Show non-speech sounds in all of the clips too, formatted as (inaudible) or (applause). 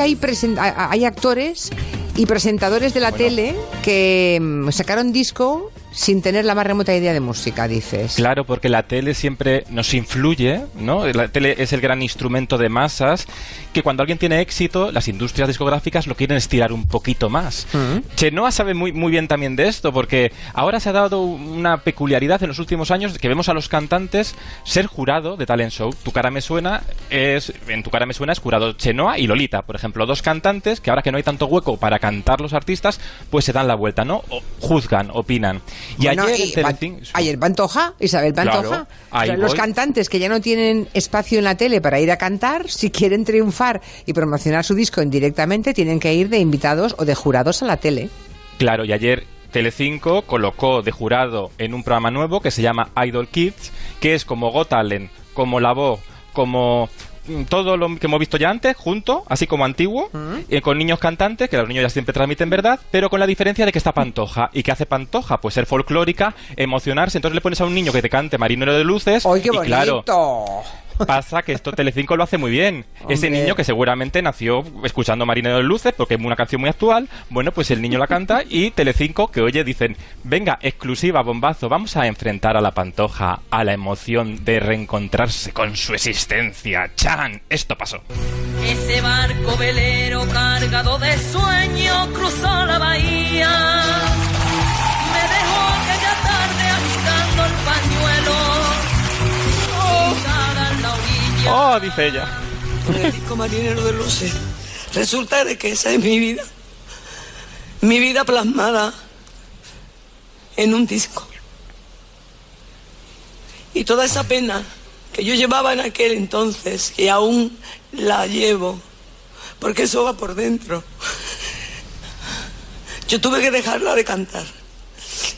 hay, hay actores y presentadores de la tele que mm, sacaron disco sin tener la más remota idea de música, dices. Claro, porque la tele siempre nos influye, ¿no? La tele es el gran instrumento de masas que cuando alguien tiene éxito, las industrias discográficas lo quieren estirar un poquito más. Chenoa sabe muy, muy bien también de esto, porque ahora se ha dado una peculiaridad en los últimos años que vemos a los cantantes ser jurado de talent show. Tu cara me suena es en tu cara me suena es jurado Chenoa y Lolita, por ejemplo, dos cantantes que ahora que no hay tanto hueco para cantar los artistas, pues se dan la vuelta, ¿no? O juzgan, opinan. Y Bueno, ayer y en Pan- Telecinco- ayer Pantoja, Isabel Pantoja. Claro, los cantantes que ya no tienen espacio en la tele para ir a cantar, si quieren triunfar y promocionar su disco indirectamente, tienen que ir de invitados o de jurados a la tele. Claro, y ayer Telecinco colocó de jurado en un programa nuevo que se llama Idol Kids, que es como Got Talent, como La Voz, como todo lo que hemos visto ya antes, junto, así como antiguo, eh, con niños cantantes, que los niños ya siempre transmiten verdad, pero con la diferencia de que está Pantoja. ¿Y que hace Pantoja? Pues ser folclórica, emocionarse. Entonces le pones a un niño que te cante Marinero de Luces. ¡Ay, qué y bonito! claro, pasa que esto Telecinco lo hace muy bien. Ese niño que seguramente nació escuchando Marinero de Luces, porque es una canción muy actual, bueno, pues el niño la canta y Telecinco que oye dicen, venga, exclusiva, bombazo, vamos a enfrentar a la pantoja a la emoción de reencontrarse con su existencia. ¡Chan! Esto pasó. Ese barco velero cargado de sueños dice ella. con el disco Marinero de Luces. Resulta de que esa es mi vida. Mi vida plasmada en un disco. Y toda esa pena que yo llevaba en aquel entonces y aún la llevo, porque eso va por dentro. Yo tuve que dejarla de cantar.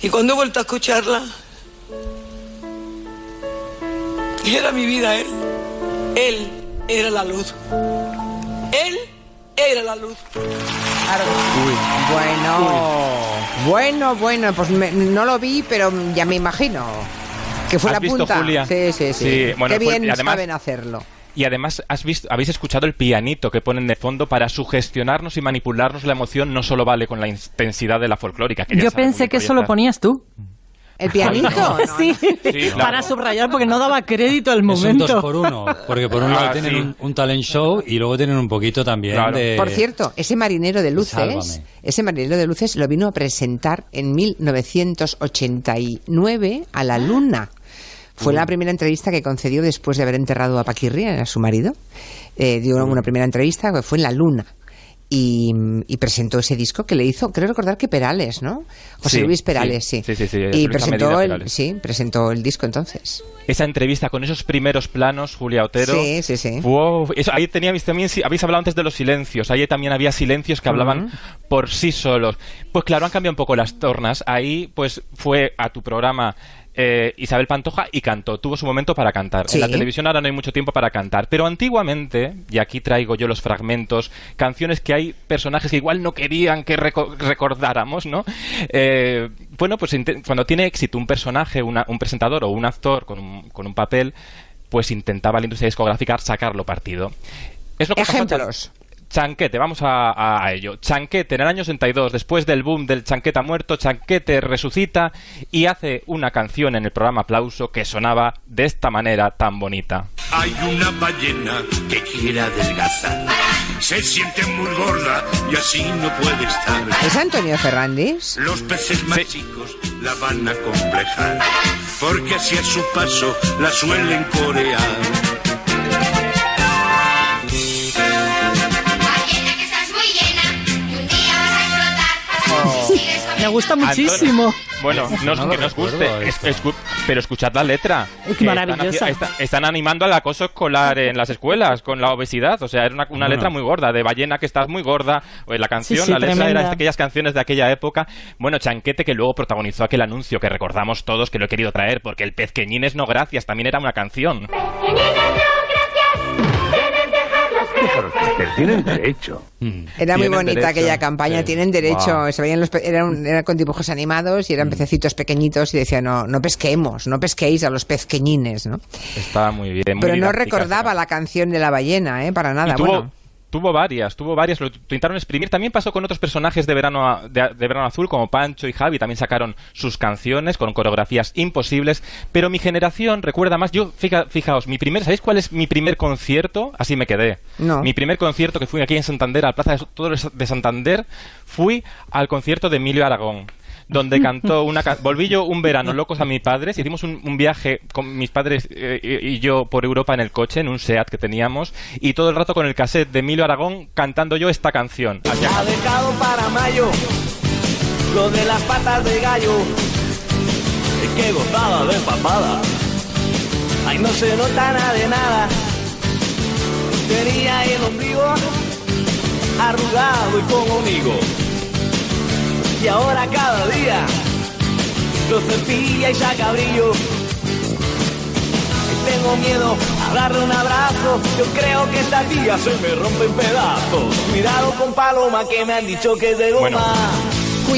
Y cuando he vuelto a escucharla, era mi vida él. Él era la luz. Él era la luz. Claro. Bueno, bueno, bueno, pues me- no lo vi, pero ya me imagino que fue ¿Has la visto, punta. Julia? Sí, sí, sí. Sí, bueno, Qué fue- bien y además- saben hacerlo. Y además has visto, habéis escuchado el pianito que ponen de fondo para sugestionarnos y manipularnos la emoción. No solo vale con la intensidad de la folclórica. Que Yo pensé que eso lo ponías tú. ¿El pianito? No, sí, claro. para subrayar porque no daba crédito al Es un momento. dos por uno, porque por un lado Ah, tienen sí. un, un talent show y luego tienen un poquito también Claro. de... Por cierto, ese marinero de luces, Sálvame. ese marinero de luces lo vino a presentar en 1989 a la Luna. Fue la primera entrevista que concedió después de haber enterrado a Paquirri, a su marido. Eh, dio una primera entrevista que fue en la Luna. Y, y presentó ese disco que le hizo, creo recordar que Perales, ¿no? José Sí, Luis Perales, sí. sí. Sí, sí, y presentó el, sí, presentó el disco entonces. Esa entrevista con esos primeros planos, Julia Otero. Sí, sí, sí. Wow, eso, ahí teníais también, habéis hablado antes de los silencios. Ahí también había silencios que hablaban por sí solos. Pues claro, han cambiado un poco las tornas. Ahí, pues, fue a tu programa eh, Isabel Pantoja y cantó. Tuvo su momento para cantar. Sí. En la televisión ahora no hay mucho tiempo para cantar. Pero antiguamente, y aquí traigo yo los fragmentos, canciones que hay personajes que igual no querían que reco- recordáramos, ¿no? Eh, bueno, pues cuando tiene éxito un personaje, una- un presentador o un actor con un, con un papel, pues intentaba la industria discográfica sacarlo partido. Es lo que Ejemplos. Chanquete, vamos a, a- ello. Chanquete, en el año 62, después del boom del Chanquete ha muerto, Chanquete resucita y hace una canción en el programa Aplauso que sonaba de esta manera tan bonita. Hay una ballena que quiere adelgazar. Se siente muy gorda y así no puede estar. ¿Es Antonio Ferrandis? Los peces más chicos la van a complejar. Porque así a su paso la suelen corear. Gusta Antonio- muchísimo. Bueno, no, No que nos recuerdo guste, esto. es- escu- pero escuchad la letra. Es que maravillosa. Están, haci- está- están animando al acoso escolar en las escuelas con la obesidad. O sea, era una, una Bueno. letra muy gorda, de ballena que estás muy gorda. O la canción, Sí, sí, la letra tremenda. era de aquellas canciones de aquella época. Bueno, Chanquete que luego protagonizó aquel anuncio que recordamos todos que lo he querido traer, porque el pezqueñines no gracias también era una canción. Tienen (laughs) derecho. Mm. Era muy bonita derecho. aquella campaña, Sí. tienen derecho, Wow. se veían los pe- era, un- era con dibujos animados y eran pececitos pequeñitos y decían, no, no pesquemos, no pesquéis a los pezqueñines, ¿no? Estaba muy bien. muy Pero no recordaba la canción de la ballena, ¿eh? Para nada, Y tuvo, bueno. Tuvo varias, tuvo varias, lo intentaron exprimir. También pasó con otros personajes de Verano, a- de, de Verano Azul, como Pancho y Javi, también sacaron sus canciones con coreografías imposibles. Pero mi generación recuerda más. Yo, fija- fijaos, mi primer, ¿sabéis cuál es mi primer concierto? Así me quedé. No. Mi primer concierto que fui aquí en Santander, a la Plaza de de Santander, fui al concierto de Emilio Aragón. Donde cantó una. ca- Volví yo un verano locos a mis padres. Hicimos un, un viaje con mis padres eh, y yo por Europa en el coche, en un SEAT que teníamos. Y todo el rato con el cassette de Emilio Aragón cantando yo esta canción. Ha dejado para mayo lo de las patas de gallo. Es que gozaba de papada. Ay, no se nota nada de nada. Tenía el ombligo arrugado y con hongo. Y ahora cada día lo cepilla y saca brillo. Y tengo miedo a darle un abrazo. Yo creo que esta tía se me rompe en pedazos. Cuidado con Paloma que me han dicho que es de goma.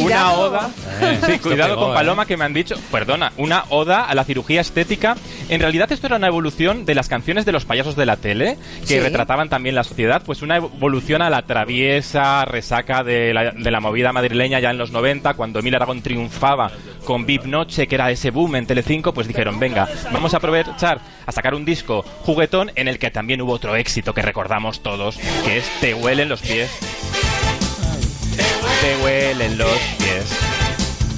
Una oda. Eh, sí, cuidado pegó, con eh. Paloma que me han dicho. Perdona, una oda a la cirugía estética. En realidad, esto era una evolución de las canciones de los payasos de la tele, que Sí. retrataban también la sociedad. Pues una evolución a la traviesa resaca de la, de la movida madrileña ya en los 90, cuando Emil Aragón triunfaba con Vip Noche, que era ese boom en Telecinco. Pues dijeron, venga, vamos a aprovechar a sacar un disco juguetón en el que también hubo otro éxito que recordamos todos, que es Te huelen los pies. Te huelen los pies.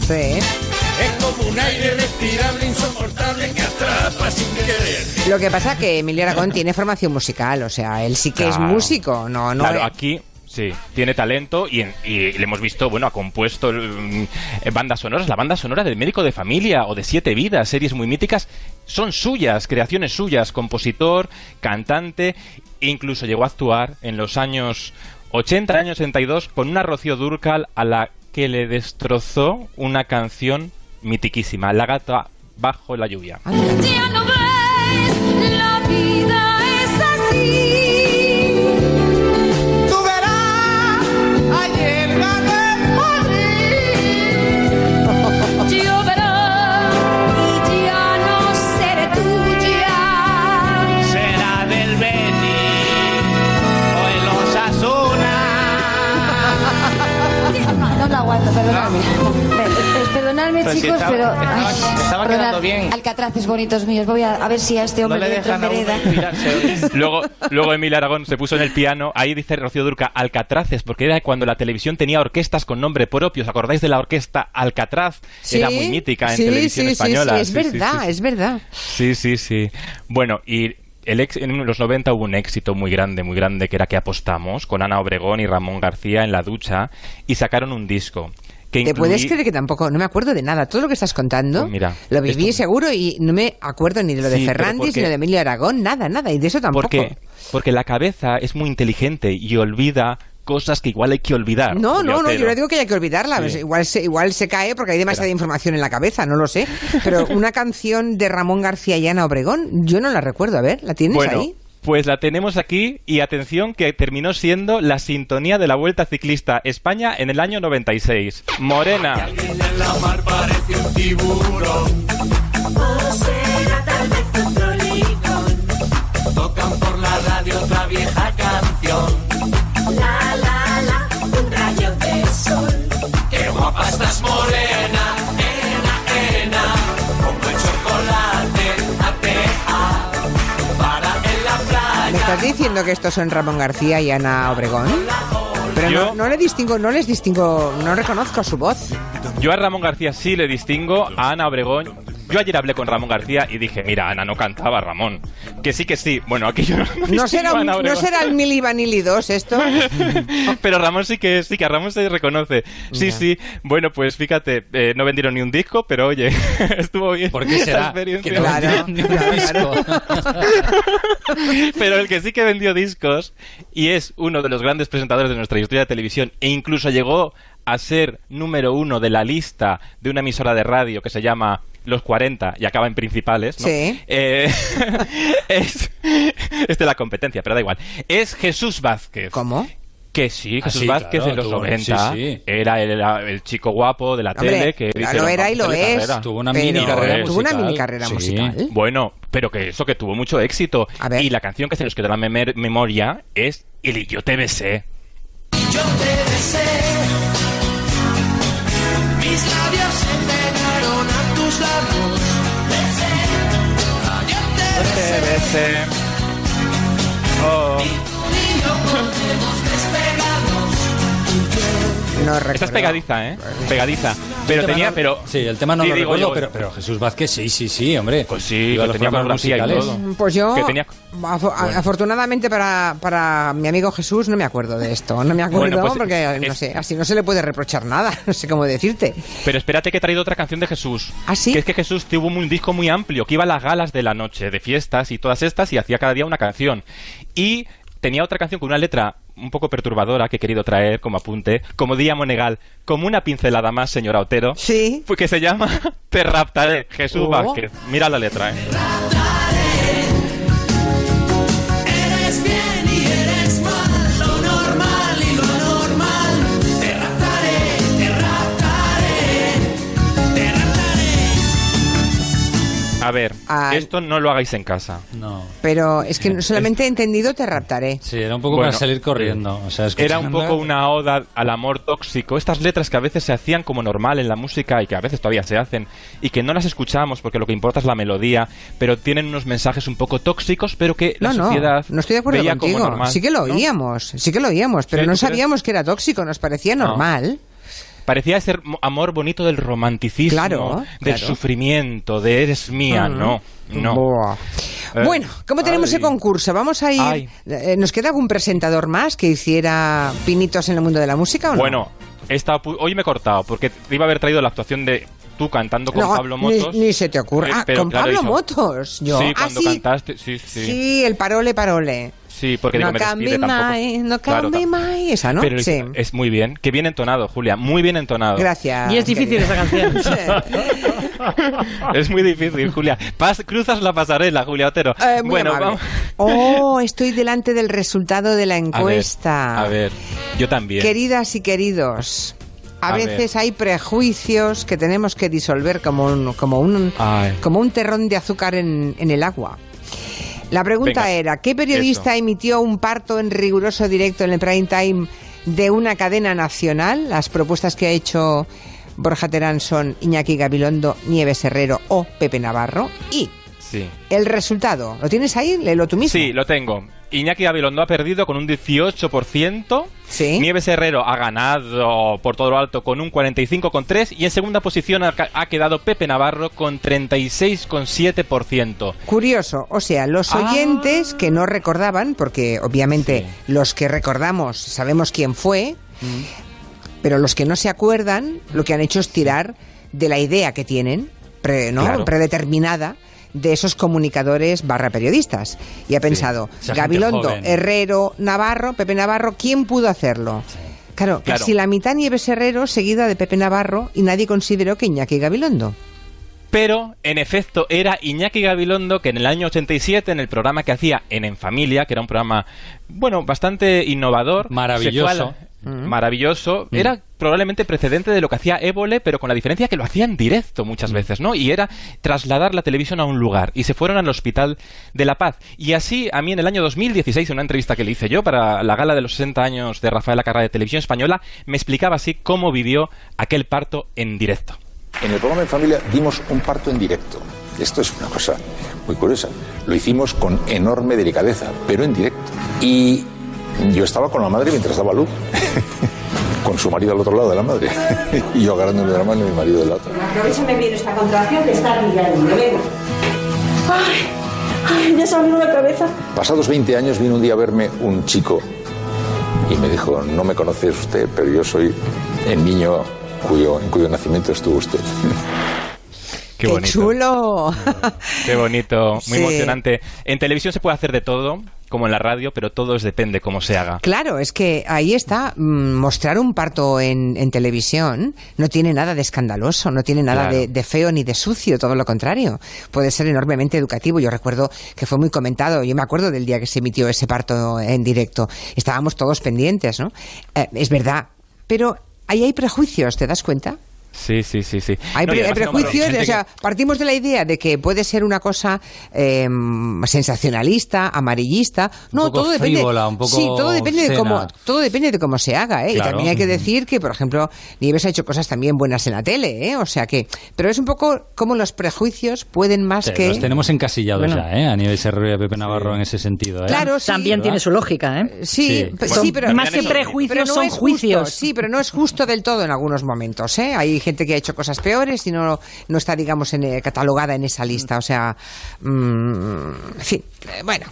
Sí. Es como un aire respirable, insoportable que atrapa sin querer. Lo que pasa que Emilio Aragón (laughs) tiene formación musical, o sea, él sí que es músico, no, no. Claro, es- aquí sí, tiene talento y, en- y le hemos visto, bueno, ha compuesto mm, bandas sonoras. La banda sonora del Médico de Familia o de Siete Vidas, series muy míticas, son suyas, creaciones suyas, compositor, cantante, incluso llegó a actuar en los años 80, años 62, con una Rocío Durcal a la que le destrozó una canción mitiquísima, La gata bajo la lluvia. Pero si chicos, estaba- pero. estaba- ay, estaba perdonad. quedando bien. Alcatraces bonitos míos. Voy a, a ver si a este No hombre le le en hoy. (laughs) Luego, luego Emil Aragón se puso en el piano. Ahí dice Rocío Durca Alcatraces, porque era cuando la televisión tenía orquestas con nombre propio. ¿Os acordáis de la orquesta Alcatraz? Era muy mítica en sí, televisión sí, española. Sí, sí, es verdad, sí, es verdad. Sí, sí, sí. Bueno, y el ex- en los 90 hubo un éxito muy grande, muy grande, que era que apostamos con Ana Obregón y Ramón García en la ducha y sacaron un disco. Que ¿Te puedes creer que tampoco, no me acuerdo de nada? Todo lo que estás contando, Pues mira, lo viví esto- seguro y no me acuerdo ni de lo de Sí, Ferrandis, porque- ni de Emilio Aragón, nada, nada, y de eso tampoco. Porque, porque la cabeza es muy inteligente y olvida cosas que igual hay que olvidar. No, no, no, yo no digo que haya que olvidarla. Sí. pues igual, se, igual se cae porque hay demasiada información en la cabeza, no lo sé. Pero (laughs) una canción de Ramón García y Ana Obregón, yo no la recuerdo. A ver, ¿la tienes Bueno, ahí? Pues la tenemos aquí y atención que terminó siendo la sintonía de la Vuelta Ciclista España en el año 96. Morena. En diciendo que estos son Ramón García y Ana Obregón? Pero Yo- no, no le distingo, no les distingo, no reconozco su voz. Yo a Ramón García sí le distingo, a Ana Obregón. Yo ayer hablé con Ramón García y dije, mira, Ana no cantaba Ramón. Que sí, que sí. Bueno, aquí yo no, ¿No (laughs) será, a un- ¿no será el Mili Vanilli 2 esto? (laughs) Pero Ramón sí que sí, que a Ramón se reconoce. Sí, sí. Bueno, pues fíjate, eh, no vendieron ni un disco, pero oye, (laughs) estuvo bien. ¿Por qué será? experiencia. Que no Claro, vendieron ni un claro, disco. Pero el que sí que vendió discos y es uno de los grandes presentadores de nuestra historia de televisión e incluso llegó a ser número uno de la lista de una emisora de radio que se llama Los 40 y acaba en principales, ¿no? Sí. Eh, (laughs) es, es de la competencia, pero da igual. Es Jesús Vázquez. ¿Cómo? Que sí, Ah, Jesús sí, Vázquez claro, en los tuvo- 90 sí, sí. era el, el chico guapo de la Hombre, tele que claro, era y "Vamos a lo es. carrera". Tuvo una mini carrera Tuvo una musical. mini carrera Sí. musical. Bueno, pero que eso que tuvo mucho éxito. A ver. Y la canción que se nos quedó en la memoria es El Yo te besé. Yo te besé, mis labios se pegaron a tus labios. Besé, yo te besé, Oh. y yo volvemos despegados. No Esta es pegadiza, ¿eh? Pegadiza. Pero El tenía, no- pero... Sí, el tema no Sí, lo digo recuerdo, yo- pero, pero Jesús Vázquez sí, sí, sí, hombre. Pues sí, que los tenía coreografía y todo. Pues yo, Que tenía- afortunadamente para, para mi amigo Jesús, no me acuerdo de esto. No me acuerdo Bueno, pues porque, no sé, así no se le puede reprochar nada. (laughs) No sé cómo decirte. Pero espérate que he traído otra canción de Jesús. ¿Ah, sí? Que es que Jesús tuvo un disco muy amplio, que iba a las galas de la noche, de fiestas y todas estas, y hacía cada día una canción. Y tenía otra canción con una letra un poco perturbadora que he querido traer como apunte, como Día Monegal, como una pincelada más, señora Otero. Sí. Pues que se llama (laughs) Te raptaré, Jesús Oh. Vázquez. Mira la letra, ¿eh? A ver, esto no lo hagáis en casa. No. Pero es que solamente he entendido te raptaré. Sí, era un poco Bueno, para salir corriendo. O sea, Era un poco una oda al amor tóxico. Estas letras que a veces se hacían como normal en la música y que a veces todavía se hacen y que no las escuchamos porque lo que importa es la melodía, pero tienen unos mensajes un poco tóxicos, pero que la No, sociedad no estoy de acuerdo veía como contigo. normal. Sí que lo ¿no? oíamos, sí que lo oíamos, pero ¿Sí, no crees? sabíamos que era tóxico, nos parecía No. normal. Parecía ser mo- amor bonito del romanticismo, Claro, del claro. sufrimiento, de eres mía, Mm. no, no. Eh, Bueno, ¿cómo tenemos ay. ese concurso? Vamos a ir. Ay. eh, ¿Nos queda algún presentador más que hiciera pinitos en el mundo de la música o no? Bueno, hoy me he cortado porque te iba a haber traído la actuación de tú cantando con No, Pablo ni- Motos. Ni, se te ocurra. Eh, Ah, con claro, Pablo hizo- Motos. Yo. Sí, Ah, cuando sí. cantaste, sí, sí. Sí, el parole, parole. Sí, porque no tampoco. mai, no Claro, cambie tam- mai. Esa, ¿no? Pero sí. es muy bien. Que bien entonado, Julia. Muy bien entonado. Gracias. Y es difícil querida. esa canción. (laughs) (laughs) es muy difícil, Julia. Pas- cruzas la pasarela, Julia Otero. Eh, muy bueno, vamos. Oh, estoy delante del resultado de la (laughs) A ver, encuesta. A ver, yo también. Queridas y queridos, a, A veces hay prejuicios que tenemos que disolver como un, como un, Ay. como un terrón de azúcar en, en el agua. La pregunta Venga, era, ¿qué periodista eso. emitió un parto en riguroso directo en el prime time de una cadena nacional? Las propuestas que ha hecho Borja Terán son Iñaki Gabilondo, Nieves Herrero o Pepe Navarro. Y Sí. el resultado, ¿lo tienes ahí? Léelo tú mismo. Sí, lo tengo. Iñaki Gabilondo ha perdido con un 18%. Sí. Nieves Herrero ha ganado por todo lo alto con un 45,3%. Y en segunda posición ha, quedado Pepe Navarro con 36,7%. Curioso, o sea, los Ah. oyentes que no recordaban, porque obviamente los que recordamos sabemos quién fue, Mm. pero los que no se acuerdan, lo que han hecho es tirar de la idea que tienen, pre- ¿no? Claro. predeterminada, de esos comunicadores barra periodistas. Y ha pensado, Gabilondo, joven. Herrero, Navarro, Pepe Navarro, ¿quién pudo hacerlo? Claro, Claro. casi la mitad Nieves Herrero, seguida de Pepe Navarro, y nadie consideró que Iñaki Gabilondo. Pero, en efecto, era Iñaki Gabilondo que en el año 87, en el programa que hacía En En Familia, que era un programa, bueno, bastante innovador. Maravilloso. Maravilloso. Era probablemente precedente de lo que hacía Évole, pero con la diferencia que lo hacía en directo muchas veces, ¿no? Y era trasladar la televisión a un lugar. Y se fueron al Hospital de la Paz. Y así, a mí en el año 2016, en una entrevista que le hice yo para la gala de los 60 años de Rafael Acarra de Televisión Española, me explicaba así cómo vivió aquel parto en directo. En el programa En Familia dimos un parto en directo. Esto es una cosa muy curiosa. Lo hicimos con enorme delicadeza, pero en directo. Y yo estaba con la madre mientras daba luz, (laughs) con su marido al otro lado de la madre, y yo agarrándome de la mano y mi marido del otro. Aprovechame bien esta contracción de estar mirando. Venga. Ay, ay, ya se me ha la cabeza. Pasados 20 años vino un día a verme un chico y me dijo, no me conoce usted, pero yo soy el niño cuyo, en cuyo nacimiento estuvo usted. (laughs) Qué, ¡Qué bonito. chulo! Qué bonito, muy (laughs) Sí. emocionante. En televisión se puede hacer de todo como en la radio, pero todo es depende cómo se haga. Claro, es que ahí está. mm, Mostrar un parto en, en televisión no tiene nada de escandaloso, no tiene nada Claro. de, de feo ni de sucio, todo lo contrario. Puede ser enormemente educativo. Yo recuerdo que fue muy comentado. Yo me acuerdo del día que se emitió ese parto en directo. Estábamos todos pendientes, ¿no? Eh, es verdad. Pero ahí hay prejuicios, ¿te das cuenta? Sí, sí, sí, sí. Hay, No, pre- prejuicios, o sea, que- partimos de la idea de que puede ser una cosa eh, sensacionalista, amarillista. No, poco todo depende. frívola, un poco sí, todo depende de cómo, todo depende de cómo se haga, ¿eh? Claro. Y también hay que decir que, por ejemplo, Nieves ha hecho cosas también buenas en la tele, ¿eh? O sea que, pero es un poco como los prejuicios pueden más Sí, que Los tenemos encasillados Bueno. ya, ¿eh? A nivel Serrero y a Pepe Navarro en ese sentido, ¿eh? Claro, sí. También tiene su lógica, ¿eh? Sí, Sí. pe- Bueno, sí, pero más que prejuicios pero no son justo, juicios. sí, pero no es justo del todo en algunos momentos. ¿eh? Hay gente que ha hecho cosas peores y no, no está, digamos, en, eh, catalogada en esa lista. O sea, mm, en fin, eh, bueno.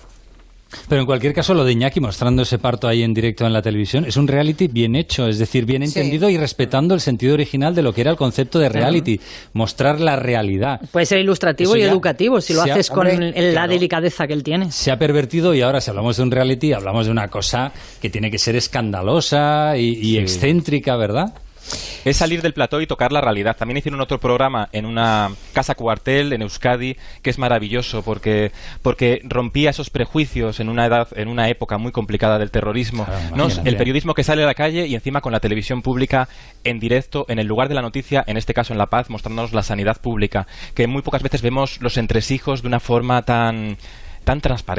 Pero en cualquier caso, lo de Iñaki mostrando ese parto ahí en directo en la televisión es un reality bien hecho, es decir, bien Sí. entendido y respetando el sentido original de lo que era el concepto de reality, mostrar la realidad. Puede ser ilustrativo Eso y educativo si lo ha- haces con hombre, el- la claro. delicadeza que él tiene. Se ha pervertido y ahora si hablamos de un reality, hablamos de una cosa que tiene que ser escandalosa y, y excéntrica, ¿verdad? Es salir del plató y tocar la realidad. También hicieron otro programa en una casa cuartel en Euskadi que es maravilloso porque porque rompía esos prejuicios en una edad en una época muy complicada del terrorismo. Claro, ¿no? imagínate. El periodismo que sale a la calle y encima con la televisión pública en directo en el lugar de la noticia, en este caso en La Paz, mostrándonos la sanidad pública, que muy pocas veces vemos los entresijos de una forma tan tan transparente.